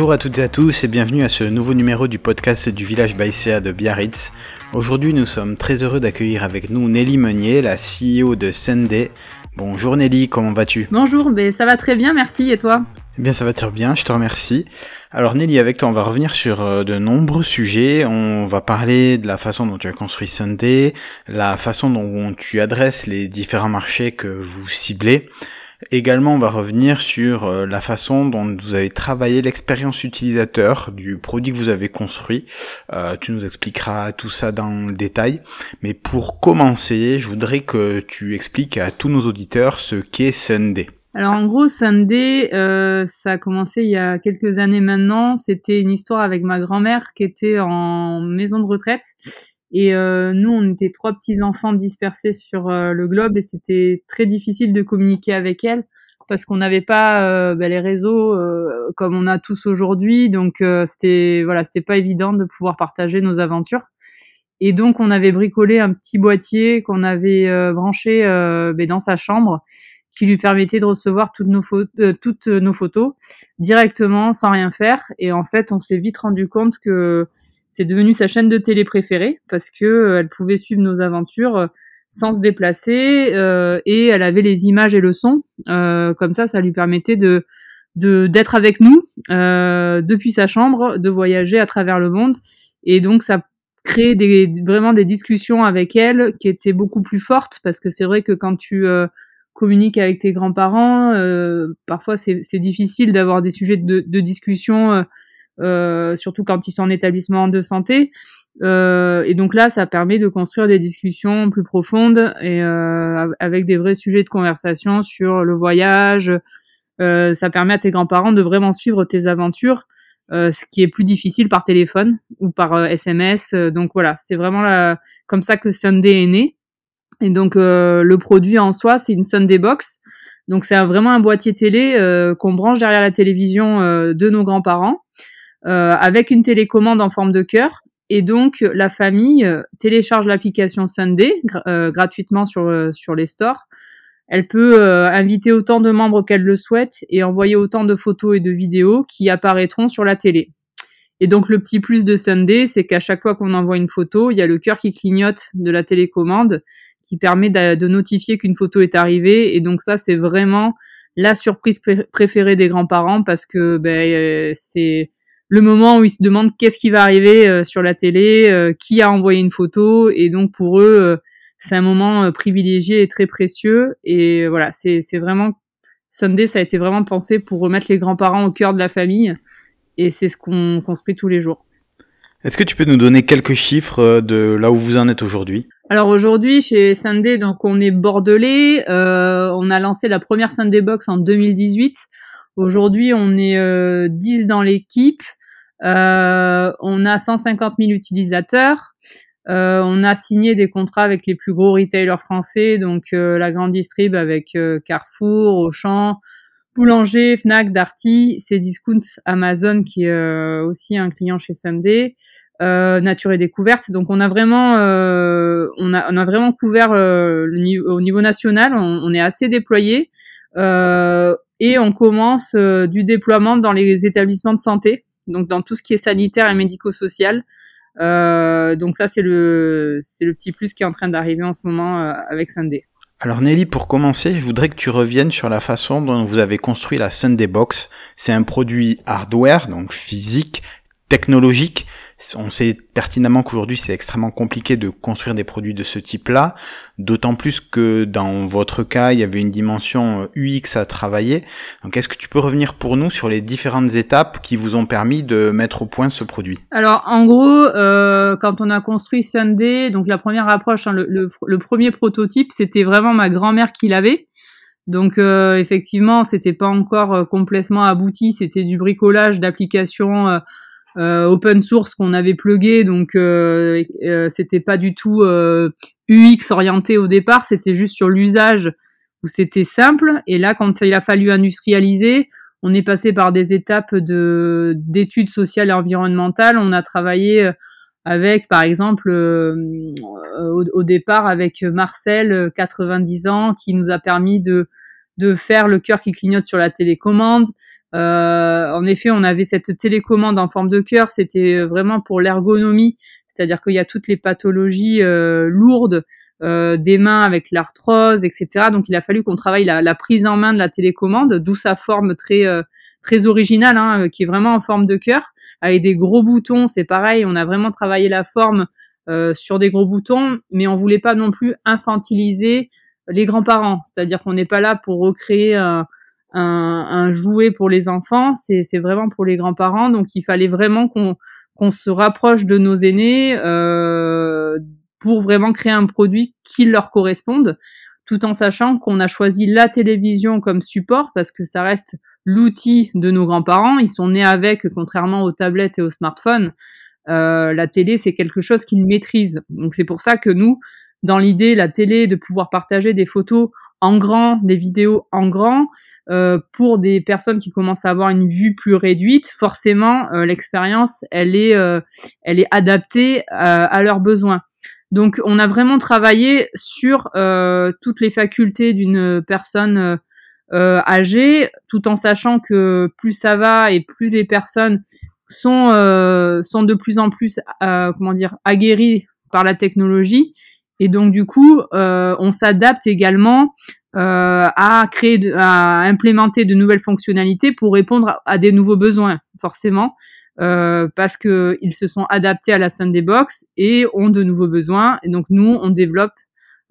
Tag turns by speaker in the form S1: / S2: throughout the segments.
S1: Bonjour à toutes et à tous et bienvenue à ce nouveau numéro du podcast du village Baïséa de Biarritz. Aujourd'hui, nous sommes très heureux d'accueillir avec nous Nelly Meunier, la CEO de Sunday. Bonjour Nelly, comment vas-tu?
S2: Bonjour, ben ça va très bien, merci. Et toi?
S1: Eh bien, ça va très bien, je te remercie. Alors Nelly, avec toi, on va revenir sur euh, de nombreux sujets. On va parler de la façon dont tu as construit Sunday, la façon dont tu adresses les différents marchés que vous ciblez. Également, on va revenir sur euh, la façon dont vous avez travaillé l'expérience utilisateur du produit que vous avez construit. Euh, tu nous expliqueras tout ça dans le détail. Mais pour commencer, je voudrais que tu expliques à tous nos auditeurs ce qu'est Sunday.
S2: Alors en gros, Sunday, euh, ça a commencé il y a quelques années maintenant. C'était une histoire avec ma grand-mère qui était en maison de retraite et euh, nous, on était trois petits enfants dispersés sur euh, le globe et c'était très difficile de communiquer avec elle parce qu'on n'avait pas euh, bah, les réseaux euh, comme on a tous aujourd'hui. Donc c'était voilà, c'était pas évident de pouvoir partager nos aventures. Et donc on avait bricolé un petit boîtier qu'on avait branché bah, dans sa chambre qui lui permettait de recevoir toutes nos, toutes nos photos directement sans rien faire. Et en fait, on s'est vite rendu compte que c'est devenu sa chaîne de télé préférée parce que euh, elle pouvait suivre nos aventures euh, sans se déplacer euh, et elle avait les images et le son. comme ça, ça lui permettait de d'être avec nous depuis sa chambre, de voyager à travers le monde et donc ça créait des, vraiment des discussions avec elle qui étaient beaucoup plus fortes parce que c'est vrai que quand tu communiques avec tes grands-parents, parfois c'est difficile d'avoir des sujets de, de discussion euh, surtout quand ils sont en établissement de santé. Euh, et donc là, ça permet de construire des discussions plus profondes et euh, avec des vrais sujets de conversation sur le voyage. ça permet à tes grands-parents de vraiment suivre tes aventures, ce qui est plus difficile par téléphone ou par SMS. donc voilà, c'est vraiment la, comme ça que Sunday est né. Et donc le produit en soi, c'est une Sunday Box. Donc c'est vraiment un boîtier télé qu'on branche derrière la télévision de nos grands-parents. Euh, avec une télécommande en forme de cœur. Et donc, la famille euh, télécharge l'application Sunday euh, gratuitement sur, sur les stores. Elle peut inviter autant de membres qu'elle le souhaite et envoyer autant de photos et de vidéos qui apparaîtront sur la télé. Et donc le petit plus de Sunday, c'est qu'à chaque fois qu'on envoie une photo, il y a le cœur qui clignote de la télécommande qui permet de notifier qu'une photo est arrivée. Et donc ça, c'est vraiment la surprise préférée des grands-parents parce que ben, c'est le moment où ils se demandent qu'est-ce qui va arriver euh, sur la télé, euh, qui a envoyé une photo, et donc pour eux, euh, c'est un moment privilégié et très précieux. Et voilà, c'est vraiment Sunday, ça a été vraiment pensé pour remettre les grands-parents au cœur de la famille, et c'est ce qu'on construit tous les jours.
S1: Est-ce que tu peux nous donner quelques chiffres de là où vous en êtes aujourd'hui?
S2: Alors aujourd'hui chez Sunday, donc on est bordelais. Euh, on a lancé la première Sunday Box en 2018. Aujourd'hui, on est euh, 10 dans l'équipe. Euh, on a 150 000 utilisateurs. Euh, on a signé des contrats avec les plus gros retailers français, donc euh, la grande distrib avec Carrefour, Auchan, Boulanger, Fnac, Darty, Cdiscount, Amazon qui est aussi un client chez Sunday, Nature et Découverte. Donc on a vraiment, on a, on a vraiment couvert au niveau national. On, on est assez déployé et on commence du déploiement dans les établissements de santé donc dans tout ce qui est sanitaire et médico-social. Euh, donc ça, c'est le, petit plus qui est en train d'arriver en ce moment euh, avec Sunday.
S1: Alors Nelly, pour commencer, je voudrais que tu reviennes sur la façon dont vous avez construit la Sunday Box. C'est un produit hardware, donc physique, technologique, on sait pertinemment qu'aujourd'hui c'est extrêmement compliqué de construire des produits de ce type-là, d'autant plus que dans votre cas il y avait une dimension UX à travailler. Donc est-ce que tu peux revenir pour nous sur les différentes étapes qui vous ont permis de mettre au point ce produit?
S2: Alors en gros, euh, quand on a construit Sunday, donc la première approche, hein, le, premier prototype, c'était vraiment ma grand-mère qui l'avait. Donc euh, effectivement, c'était pas encore euh, complètement abouti, c'était du bricolage d'applications euh, euh, open source qu'on avait plugué, donc euh, euh, c'était pas du tout UX orienté au départ, c'était juste sur l'usage où c'était simple. Et là, quand il a fallu industrialiser, on est passé par des étapes de d'études sociales et environnementales. On a travaillé avec, par exemple, au, au, départ avec Marcel, 90 ans, qui nous a permis de de faire le cœur qui clignote sur la télécommande. Euh, en effet, on avait cette télécommande en forme de cœur, c'était vraiment pour l'ergonomie, c'est-à-dire qu'il y a toutes les pathologies euh, lourdes euh, des mains avec l'arthrose, etc. Donc il a fallu qu'on travaille la, prise en main de la télécommande, d'où sa forme très euh, très originale, hein, qui est vraiment en forme de cœur, avec des gros boutons. C'est pareil, on a vraiment travaillé la forme euh, sur des gros boutons, mais on voulait pas non plus infantiliser les grands-parents. C'est-à-dire qu'on n'est pas là pour recréer un, un, jouet pour les enfants, c'est vraiment pour les grands-parents. Donc il fallait vraiment qu'on qu'on se rapproche de nos aînés euh, pour vraiment créer un produit qui leur corresponde, tout en sachant qu'on a choisi la télévision comme support parce que ça reste l'outil de nos grands-parents. Ils sont nés avec, contrairement aux tablettes et aux smartphones. Euh, la télé, c'est quelque chose qu'ils maîtrisent. Donc c'est pour ça que nous, dans l'idée, la télé, de pouvoir partager des photos en grand, des vidéos en grand, euh, pour des personnes qui commencent à avoir une vue plus réduite, forcément, euh, l'expérience, elle est, euh, elle est adaptée à, leurs besoins. Donc, on a vraiment travaillé sur toutes les facultés d'une personne âgée, tout en sachant que plus ça va et plus les personnes sont sont de plus en plus, comment dire, aguerries par la technologie et donc du coup, euh, on s'adapte également euh, à créer, à implémenter de nouvelles fonctionnalités pour répondre à, des nouveaux besoins, forcément, euh, parce que ils se sont adaptés à la Sunday Box et ont de nouveaux besoins. Et donc nous, on développe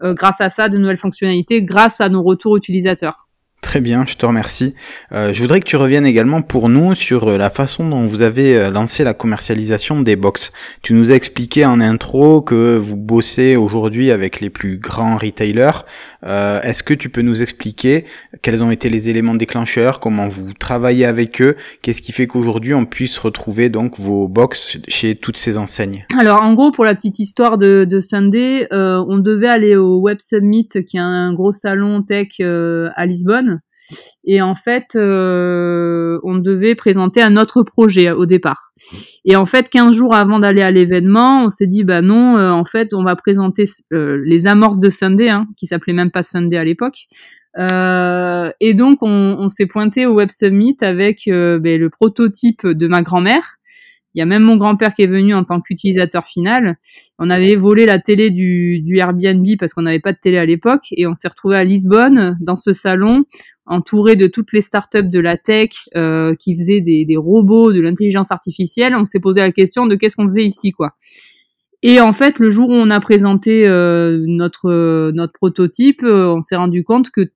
S2: grâce à ça de nouvelles fonctionnalités, grâce à nos retours utilisateurs.
S1: Très bien, je te remercie. Euh, je voudrais que tu reviennes également pour nous sur euh, la façon dont vous avez euh, lancé la commercialisation des box. Tu nous as expliqué en intro que vous bossez aujourd'hui avec les plus grands retailers. Euh, Est-ce que tu peux nous expliquer quels ont été les éléments déclencheurs, comment vous travaillez avec eux, qu'est-ce qui fait qu'aujourd'hui on puisse retrouver donc vos box chez toutes ces enseignes?
S2: Alors en gros, pour la petite histoire de, de Sunday, euh, on devait aller au Web Summit, qui est un gros salon tech à Lisbonne. Et en fait, euh, on devait présenter un autre projet au départ. Et en fait, 15 jours avant d'aller à l'événement, on s'est dit, bah non, euh, en fait, on va présenter euh, les amorces de Sunday, hein, qui s'appelait même pas Sunday à l'époque. et donc, on, s'est pointé au Web Summit avec ben, le prototype de ma grand-mère, il y a même mon grand-père qui est venu en tant qu'utilisateur final. On avait volé la télé du, du Airbnb parce qu'on n'avait pas de télé à l'époque et on s'est retrouvé à Lisbonne dans ce salon entouré de toutes les startups de la tech euh, qui faisaient des, des robots, de l'intelligence artificielle. On s'est posé la question de qu'est-ce qu'on faisait ici, quoi. Et en fait, le jour où on a présenté euh, notre notre prototype, euh, on s'est rendu compte que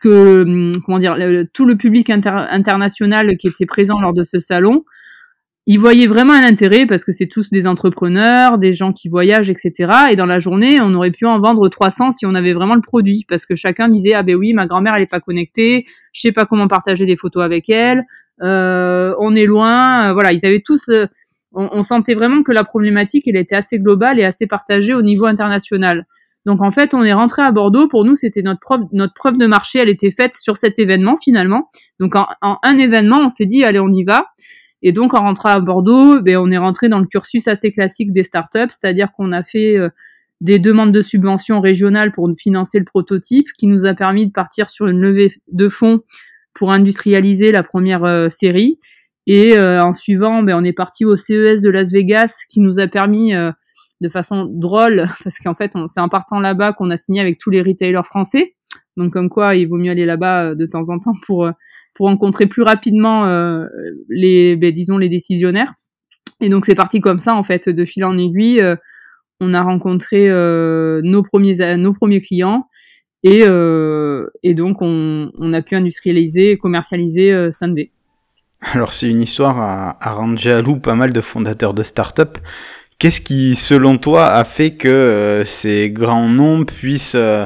S2: que hum, comment dire tout le public international qui était présent lors de ce salon ils voyaient vraiment un intérêt parce que c'est tous des entrepreneurs, des gens qui voyagent, etc. Et dans la journée, on aurait pu en vendre 300 si on avait vraiment le produit, parce que chacun disait ah ben oui, ma grand-mère elle est pas connectée, je sais pas comment partager des photos avec elle, euh, on est loin, euh, voilà, ils avaient tous, euh, on, sentait vraiment que la problématique elle était assez globale et assez partagée au niveau international. Donc en fait, on est rentré à Bordeaux. Pour nous, c'était notre preuve, notre preuve de marché. Elle était faite sur cet événement finalement. Donc en, en un événement, on s'est dit allez, on y va. Et donc, en rentrant à Bordeaux, ben, on est rentré dans le cursus assez classique des startups, c'est-à-dire qu'on a fait euh, des demandes de subventions régionales pour financer le prototype, qui nous a permis de partir sur une levée de fonds pour industrialiser la première euh, série. Et euh, en suivant, ben, on est parti au CES de Las Vegas, qui nous a permis de façon drôle, parce qu'en fait, c'est en partant là-bas qu'on a signé avec tous les retailers français. Donc comme quoi, il vaut mieux aller là-bas de temps en temps pour pour rencontrer plus rapidement euh, les, ben, disons les décisionnaires. Et donc c'est parti comme ça en fait, de fil en aiguille. on a rencontré nos premiers nos premiers clients et et donc on, on a pu industrialiser et commercialiser Sunday.
S1: Alors c'est une histoire à, à rendre jaloux pas mal de fondateurs de start-up Qu'est-ce qui, selon toi, a fait que euh, ces grands noms puissent euh,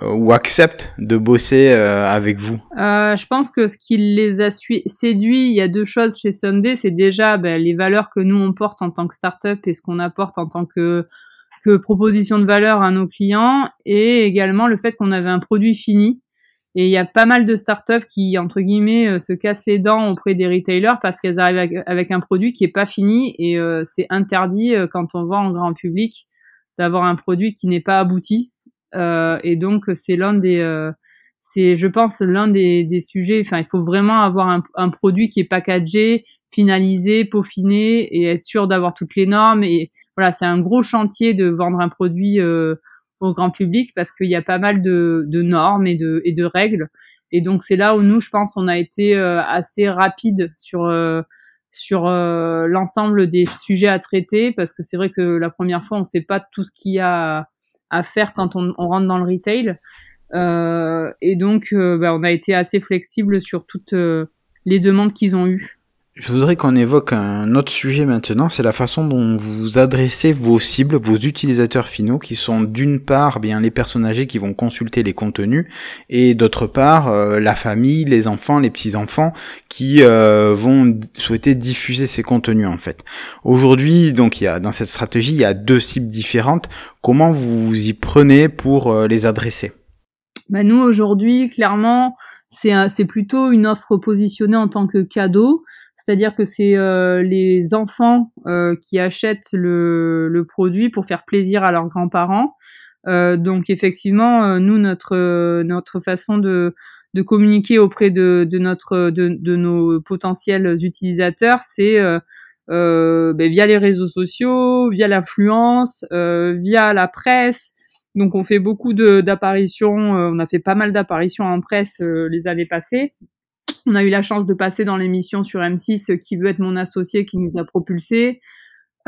S1: ou acceptent de bosser euh, avec vous?
S2: Je pense que ce qui les a séduits, il y a deux choses chez Sunday. C'est déjà ben, les valeurs que nous on porte en tant que startup et ce qu'on apporte en tant que que proposition de valeur à nos clients, et également le fait qu'on avait un produit fini et il y a pas mal de startups qui, entre guillemets, euh, se cassent les dents auprès des retailers parce qu'elles arrivent avec, un produit qui est pas fini et euh, c'est interdit euh, quand on vend en grand public d'avoir un produit qui n'est pas abouti. et donc c'est l'un des c'est, je pense, l'un des, des sujets. Enfin, il faut vraiment avoir un, un, produit qui est packagé, finalisé, peaufiné et être sûr d'avoir toutes les normes. Et voilà, c'est un gros chantier de vendre un produit euh, au grand public parce qu'il y a pas mal de, de, normes et de, et de règles. Et donc c'est là où nous, je pense, on a été euh, assez rapide sur euh, sur euh, l'ensemble des sujets à traiter parce que c'est vrai que la première fois, on ne sait pas tout ce qu'il y a à, faire quand on, on, rentre dans le retail. Euh, et donc, euh, bah, on a été assez flexible sur toutes les demandes qu'ils ont eues.
S1: Je voudrais qu'on évoque un autre sujet maintenant, c'est la façon dont vous adressez vos cibles, vos utilisateurs finaux, qui sont d'une part bien les personnes âgées qui vont consulter les contenus, et d'autre part euh, la famille, les enfants, les petits enfants qui euh, vont souhaiter diffuser ces contenus en fait. Aujourd'hui, donc il y a dans cette stratégie, il y a deux cibles différentes. Comment vous y prenez pour euh, les adresser?
S2: Bah Nous aujourd'hui, clairement, c'est plutôt une offre positionnée en tant que cadeau c'est-à-dire que c'est euh, les enfants euh, qui achètent le, produit pour faire plaisir à leurs grands-parents. Euh, donc effectivement, nous notre notre façon de communiquer auprès de, de notre de, de, nos potentiels utilisateurs, c'est ben, via les réseaux sociaux, via l'influence, via la presse. Donc on fait beaucoup d'apparitions, on a fait pas mal d'apparitions en presse les années passées. On a eu la chance de passer dans l'émission sur M6 qui veut être mon associé qui nous a propulsé.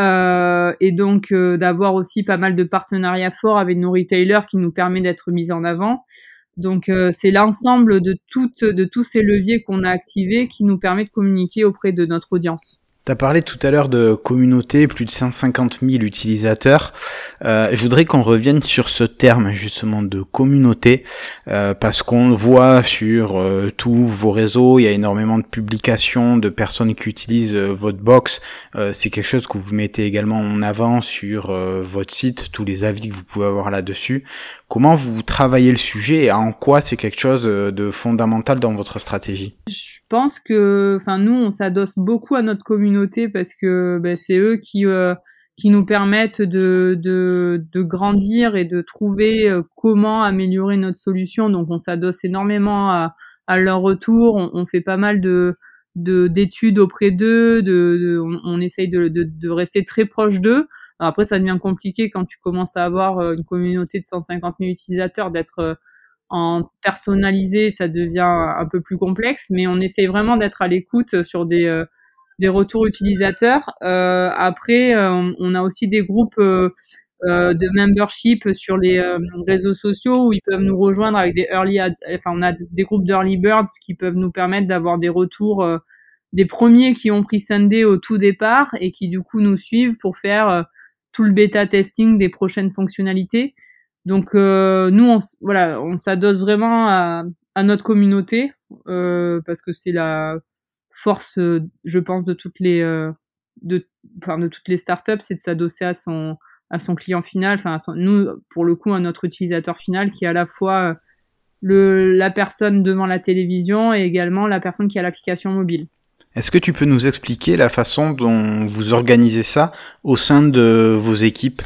S2: Euh, et donc euh, d'avoir aussi pas mal de partenariats forts avec nos retailers qui nous permet d'être mis en avant. Donc euh, c'est l'ensemble de de tous ces leviers qu'on a activés qui nous permet de communiquer auprès de notre audience.
S1: Tu as parlé tout à l'heure de communauté, plus de 150 000 utilisateurs. Euh, je voudrais qu'on revienne sur ce terme justement de communauté, euh, parce qu'on le voit sur euh, tous vos réseaux, il y a énormément de publications de personnes qui utilisent euh, votre box. Euh, c'est quelque chose que vous mettez également en avant sur votre site, tous les avis que vous pouvez avoir là-dessus. Comment vous travaillez le sujet et en quoi c'est quelque chose de fondamental dans votre stratégie?
S2: Pense que, enfin, nous, on s'adosse beaucoup à notre communauté parce que ben, c'est eux qui euh, qui nous permettent de, de, de, grandir et de trouver euh, comment améliorer notre solution. Donc, on s'adosse énormément à, à, leur retour. On, fait pas mal de d'études auprès d'eux. De, de, on, essaye de, de, rester très proche d'eux. Après, ça devient compliqué quand tu commences à avoir euh, une communauté de 150 000 utilisateurs d'être en personnalisé, ça devient un peu plus complexe, mais on essaye vraiment d'être à l'écoute sur des, euh, des retours utilisateurs. Euh, après, euh, on a aussi des groupes de membership sur les réseaux sociaux où ils peuvent nous rejoindre avec des early, enfin on a des groupes d'early birds qui peuvent nous permettre d'avoir des retours des premiers qui ont pris Sunday au tout départ et qui du coup nous suivent pour faire tout le bêta testing des prochaines fonctionnalités. Donc euh, nous, on, voilà, on s'adosse vraiment à, notre communauté euh, parce que c'est la force, je pense, de toutes les, euh, de, enfin, de toutes les startups, c'est de s'adosser à son, à son client final. Enfin, nous, pour le coup, à notre utilisateur final qui est à la fois le, la personne devant la télévision et également la personne qui a l'application mobile.
S1: Est-ce que tu peux nous expliquer la façon dont vous organisez ça au sein de vos équipes?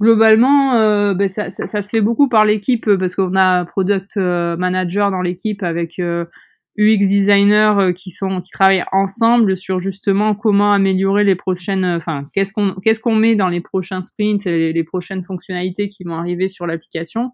S2: Globalement, euh, ben ça, se fait beaucoup par l'équipe euh, parce qu'on a un product euh, manager dans l'équipe avec UX designer qui sont qui travaillent ensemble sur justement comment améliorer les prochaines, enfin qu'est-ce qu'on qu'est-ce qu'on met dans les prochains sprints, les, les prochaines fonctionnalités qui vont arriver sur l'application.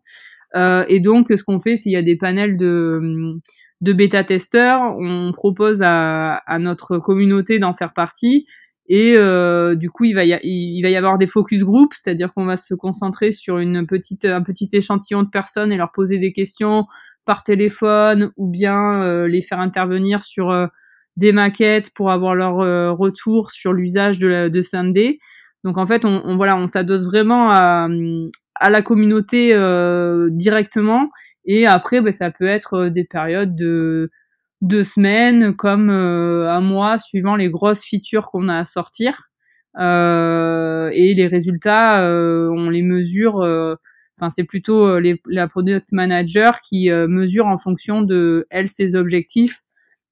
S2: et donc, ce qu'on fait, s'il y a des panels de de bêta testeurs, on propose à notre communauté d'en faire partie et euh, du coup, il va, y avoir des focus groups, c'est-à-dire qu'on va se concentrer sur une petite, un petit échantillon de personnes et leur poser des questions par téléphone ou bien euh, les faire intervenir sur euh, des maquettes pour avoir leur euh, retour sur l'usage de, la, de Sunday. Donc en fait, on, on voilà, on s'adosse vraiment à, à la communauté directement. Et après, ben, ça peut être des périodes de deux semaines comme euh, un mois suivant les grosses features qu'on a à sortir. Euh, et les résultats, euh, on les mesure. Enfin, c'est plutôt les, la product manager qui mesure en fonction de elle ses objectifs.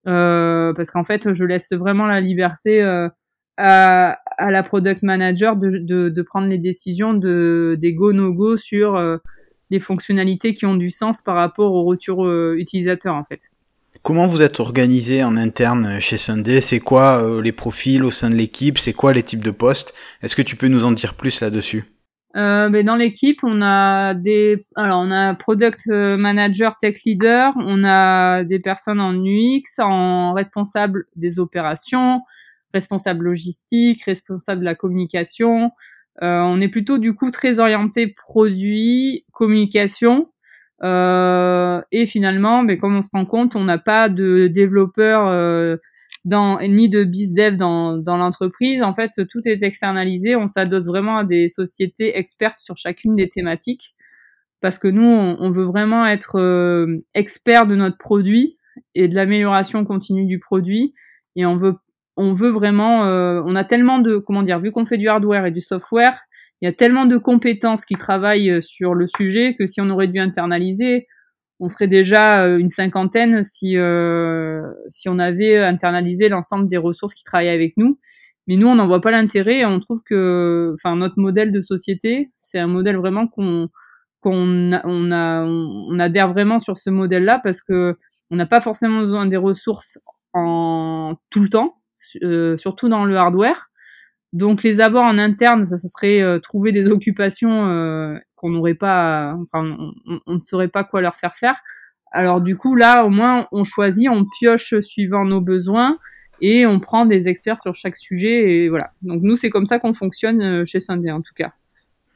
S2: parce qu'en fait, je laisse vraiment la liberté à, la product manager de, prendre les décisions de des go no go sur des fonctionnalités qui ont du sens par rapport au retour utilisateur en fait.
S1: Comment vous êtes organisé en interne chez Sunday? C'est quoi les profils au sein de l'équipe? C'est quoi les types de postes? Est-ce que tu peux nous en dire plus là-dessus?
S2: Euh, ben dans l'équipe, on a des, alors on a product manager, tech leader, on a des personnes en UX, en responsable des opérations, responsable logistique, responsable de la communication. Euh, on est plutôt du coup très orienté produit, communication. Euh, et finalement, mais comme on se rend compte, on n'a pas de développeurs euh, ni de bizdev dans, dans l'entreprise. En fait, tout est externalisé. On s'adosse vraiment à des sociétés expertes sur chacune des thématiques parce que nous, on, veut vraiment être euh, expert de notre produit et de l'amélioration continue du produit. Et on veut, on veut vraiment, euh, on a tellement de, comment dire, vu qu'on fait du hardware et du software, il y a tellement de compétences qui travaillent euh, sur le sujet que si on aurait dû internaliser, on serait déjà euh, une cinquantaine si euh, si on avait internalisé l'ensemble des ressources qui travaillent avec nous. Mais nous, on n'en voit pas l'intérêt. On trouve que, enfin, notre modèle de société, c'est un modèle vraiment qu'on qu'on on a on adhère vraiment sur ce modèle-là parce que on n'a pas forcément besoin des ressources en tout le temps, euh, surtout dans le hardware. Donc les avoir en interne, ça, serait euh, trouver des occupations euh, qu'on n'aurait pas, enfin on, on, ne saurait pas quoi leur faire faire. Alors du coup là, au moins on choisit, on pioche suivant nos besoins et on prend des experts sur chaque sujet et voilà. Donc nous c'est comme ça qu'on fonctionne euh, chez Sunday en tout cas.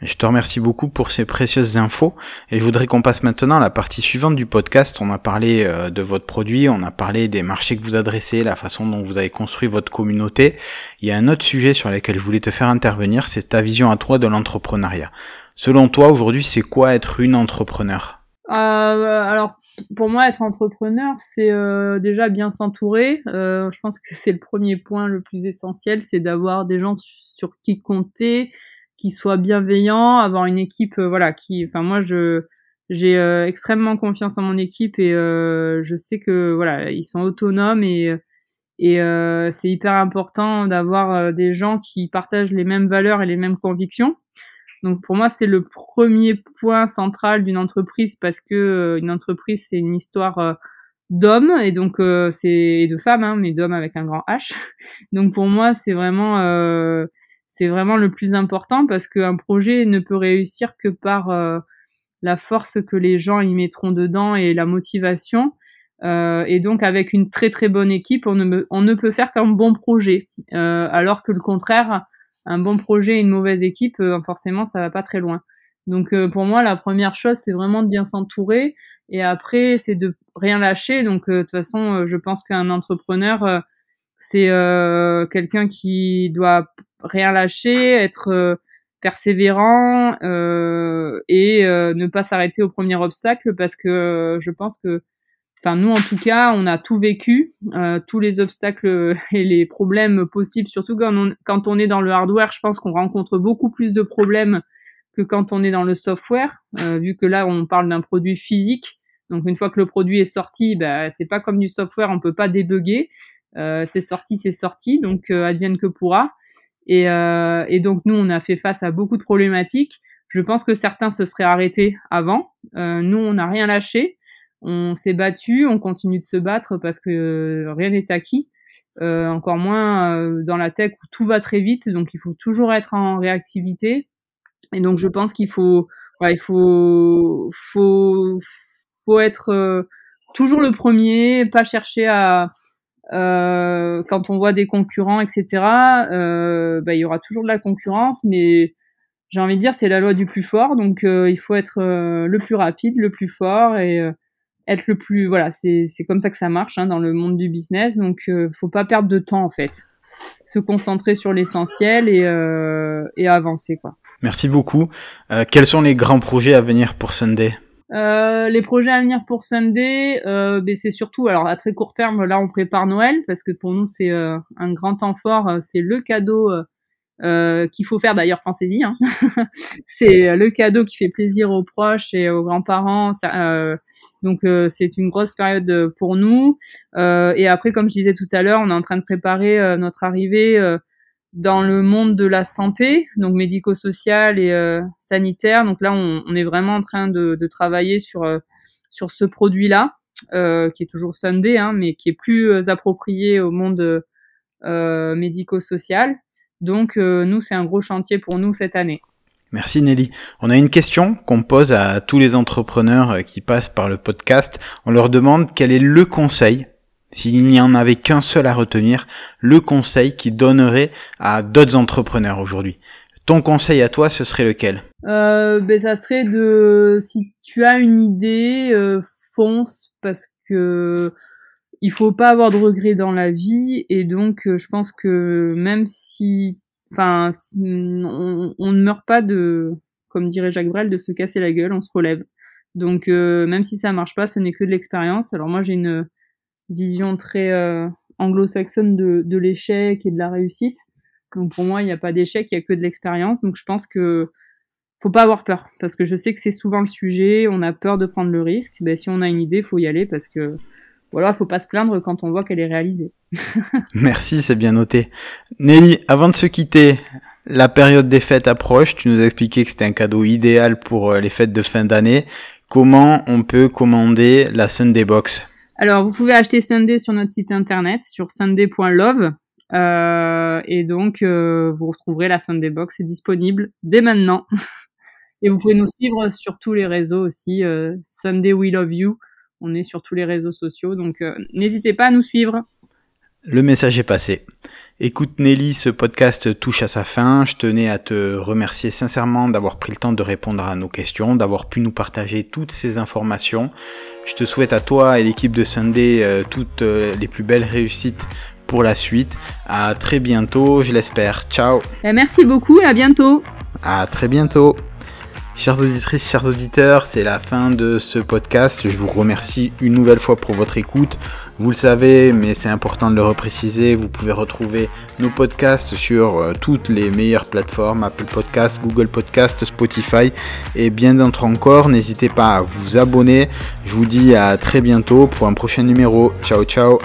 S1: Je te remercie beaucoup pour ces précieuses infos et je voudrais qu'on passe maintenant à la partie suivante du podcast. On a parlé euh, de votre produit, on a parlé des marchés que vous adressez, la façon dont vous avez construit votre communauté. Il y a un autre sujet sur lequel je voulais te faire intervenir, c'est ta vision à toi de l'entrepreneuriat. Selon toi, aujourd'hui, c'est quoi être une entrepreneur?
S2: Euh, Alors, pour moi, être entrepreneur, c'est euh, déjà bien s'entourer. je pense que c'est le premier point le plus essentiel, c'est d'avoir des gens sur qui compter, qui soit bienveillant, avoir une équipe, euh, voilà, qui, enfin moi je j'ai euh, extrêmement confiance en mon équipe et euh, je sais que voilà ils sont autonomes et et c'est hyper important d'avoir des gens qui partagent les mêmes valeurs et les mêmes convictions. Donc pour moi c'est le premier point central d'une entreprise parce que une entreprise c'est une histoire d'hommes et donc c'est de femmes hein, mais d'hommes avec un grand H. Donc pour moi c'est vraiment c'est vraiment le plus important parce qu'un projet ne peut réussir que par euh, la force que les gens y mettront dedans et la motivation. Euh, et donc avec une très très bonne équipe, on ne, peut faire qu'un bon projet. Euh, alors que le contraire, un bon projet et une mauvaise équipe, forcément, ça va pas très loin. Donc pour moi, la première chose, c'est vraiment de bien s'entourer. Et après, c'est de rien lâcher. Donc de toute façon, je pense qu'un entrepreneur, c'est quelqu'un qui doit rien lâcher, être euh, persévérant euh, et euh, ne pas s'arrêter au premier obstacle parce que je pense que enfin nous en tout cas on a tout vécu tous les obstacles et les problèmes possibles. Surtout quand on, quand on est dans le hardware je pense qu'on rencontre beaucoup plus de problèmes que quand on est dans le software vu que là on parle d'un produit physique. Donc une fois que le produit est sorti bah, c'est pas comme du software on peut pas débugger. C'est sorti c'est sorti. Donc advienne que pourra et, euh, et, donc nous, on a fait face à beaucoup de problématiques. Je pense que certains se seraient arrêtés avant. Euh, nous, on n'a rien lâché. On s'est battu, on continue de se battre parce que rien n'est acquis. Euh, encore moins euh, dans la tech où tout va très vite, donc il faut toujours être en réactivité. Et donc je pense qu'il faut, ouais, il faut, faut, faut être euh, toujours le premier, pas chercher à, quand on voit des concurrents, etc., euh, bah, il y aura toujours de la concurrence, mais j'ai envie de dire c'est la loi du plus fort, donc euh, il faut être euh, le plus rapide, le plus fort et euh, être le plus voilà, c'est comme ça que ça marche hein, dans le monde du business, donc faut pas perdre de temps en fait, se concentrer sur l'essentiel et et avancer quoi.
S1: Merci beaucoup. quels sont les grands projets à venir pour Sunday?
S2: Euh, les projets à venir pour Sunday, euh, ben c'est surtout, alors à très court terme, là on prépare Noël parce que pour nous c'est euh, un grand temps fort, euh, c'est le cadeau euh, qu'il faut faire d'ailleurs, pensez-y. Hein. c'est le cadeau qui fait plaisir aux proches et aux grands-parents. donc c'est une grosse période pour nous. et après, comme je disais tout à l'heure, on est en train de préparer notre arrivée dans le monde de la santé, donc médico-social et euh, sanitaire. Donc là, on, est vraiment en train de, travailler sur euh, sur ce produit-là, euh, qui est toujours Sunday, hein, mais qui est plus approprié au monde médico-social. Donc nous, c'est un gros chantier pour nous cette année.
S1: Merci Nelly. On a une question qu'on pose à tous les entrepreneurs qui passent par le podcast. On leur demande quel est le conseil s'il n'y en avait qu'un seul à retenir, le conseil qui donnerait à d'autres entrepreneurs aujourd'hui. Ton conseil à toi, ce serait lequel?
S2: Euh, ben, Ça serait de, si tu as une idée, euh, fonce parce que il faut pas avoir de regrets dans la vie et donc euh, je pense que même si, enfin, on, on, ne meurt pas de, comme dirait Jacques Brel, de se casser la gueule, on se relève. Donc euh, même si ça marche pas, ce n'est que de l'expérience. Alors moi j'ai une vision très euh, anglo-saxonne de, de l'échec et de la réussite. Donc pour moi, il n'y a pas d'échec, il y a que de l'expérience. Donc je pense que faut pas avoir peur parce que je sais que c'est souvent le sujet. On a peur de prendre le risque. Ben, si on a une idée, faut y aller parce que voilà, faut pas se plaindre quand on voit qu'elle est réalisée.
S1: Merci, c'est bien noté. Nelly, avant de se quitter, la période des fêtes approche. Tu nous as expliqué que c'était un cadeau idéal pour euh, les fêtes de fin d'année. Comment on peut commander la Sunday Box?
S2: Alors, vous pouvez acheter Sunday sur notre site internet, sur sunday.love. Euh, et donc, euh, vous retrouverez la Sunday Box disponible dès maintenant. et vous pouvez nous suivre sur tous les réseaux aussi. Euh, Sunday We Love You. On est sur tous les réseaux sociaux. Donc, n'hésitez pas à nous suivre.
S1: Le message est passé. Écoute Nelly, ce podcast touche à sa fin. Je tenais à te remercier sincèrement d'avoir pris le temps de répondre à nos questions, d'avoir pu nous partager toutes ces informations. Je te souhaite à toi et l'équipe de Sunday euh, toutes euh, les plus belles réussites pour la suite. À très bientôt, je l'espère. Ciao.
S2: Eh, merci beaucoup et à bientôt.
S1: À très bientôt. Chères auditrices, chers auditeurs, c'est la fin de ce podcast. Je vous remercie une nouvelle fois pour votre écoute. Vous le savez, mais c'est important de le repréciser. Vous pouvez retrouver nos podcasts sur euh, toutes les meilleures plateformes, Apple Podcasts, Google Podcasts, Spotify et bien d'autres encore. N'hésitez pas à vous abonner. Je vous dis à très bientôt pour un prochain numéro. Ciao ciao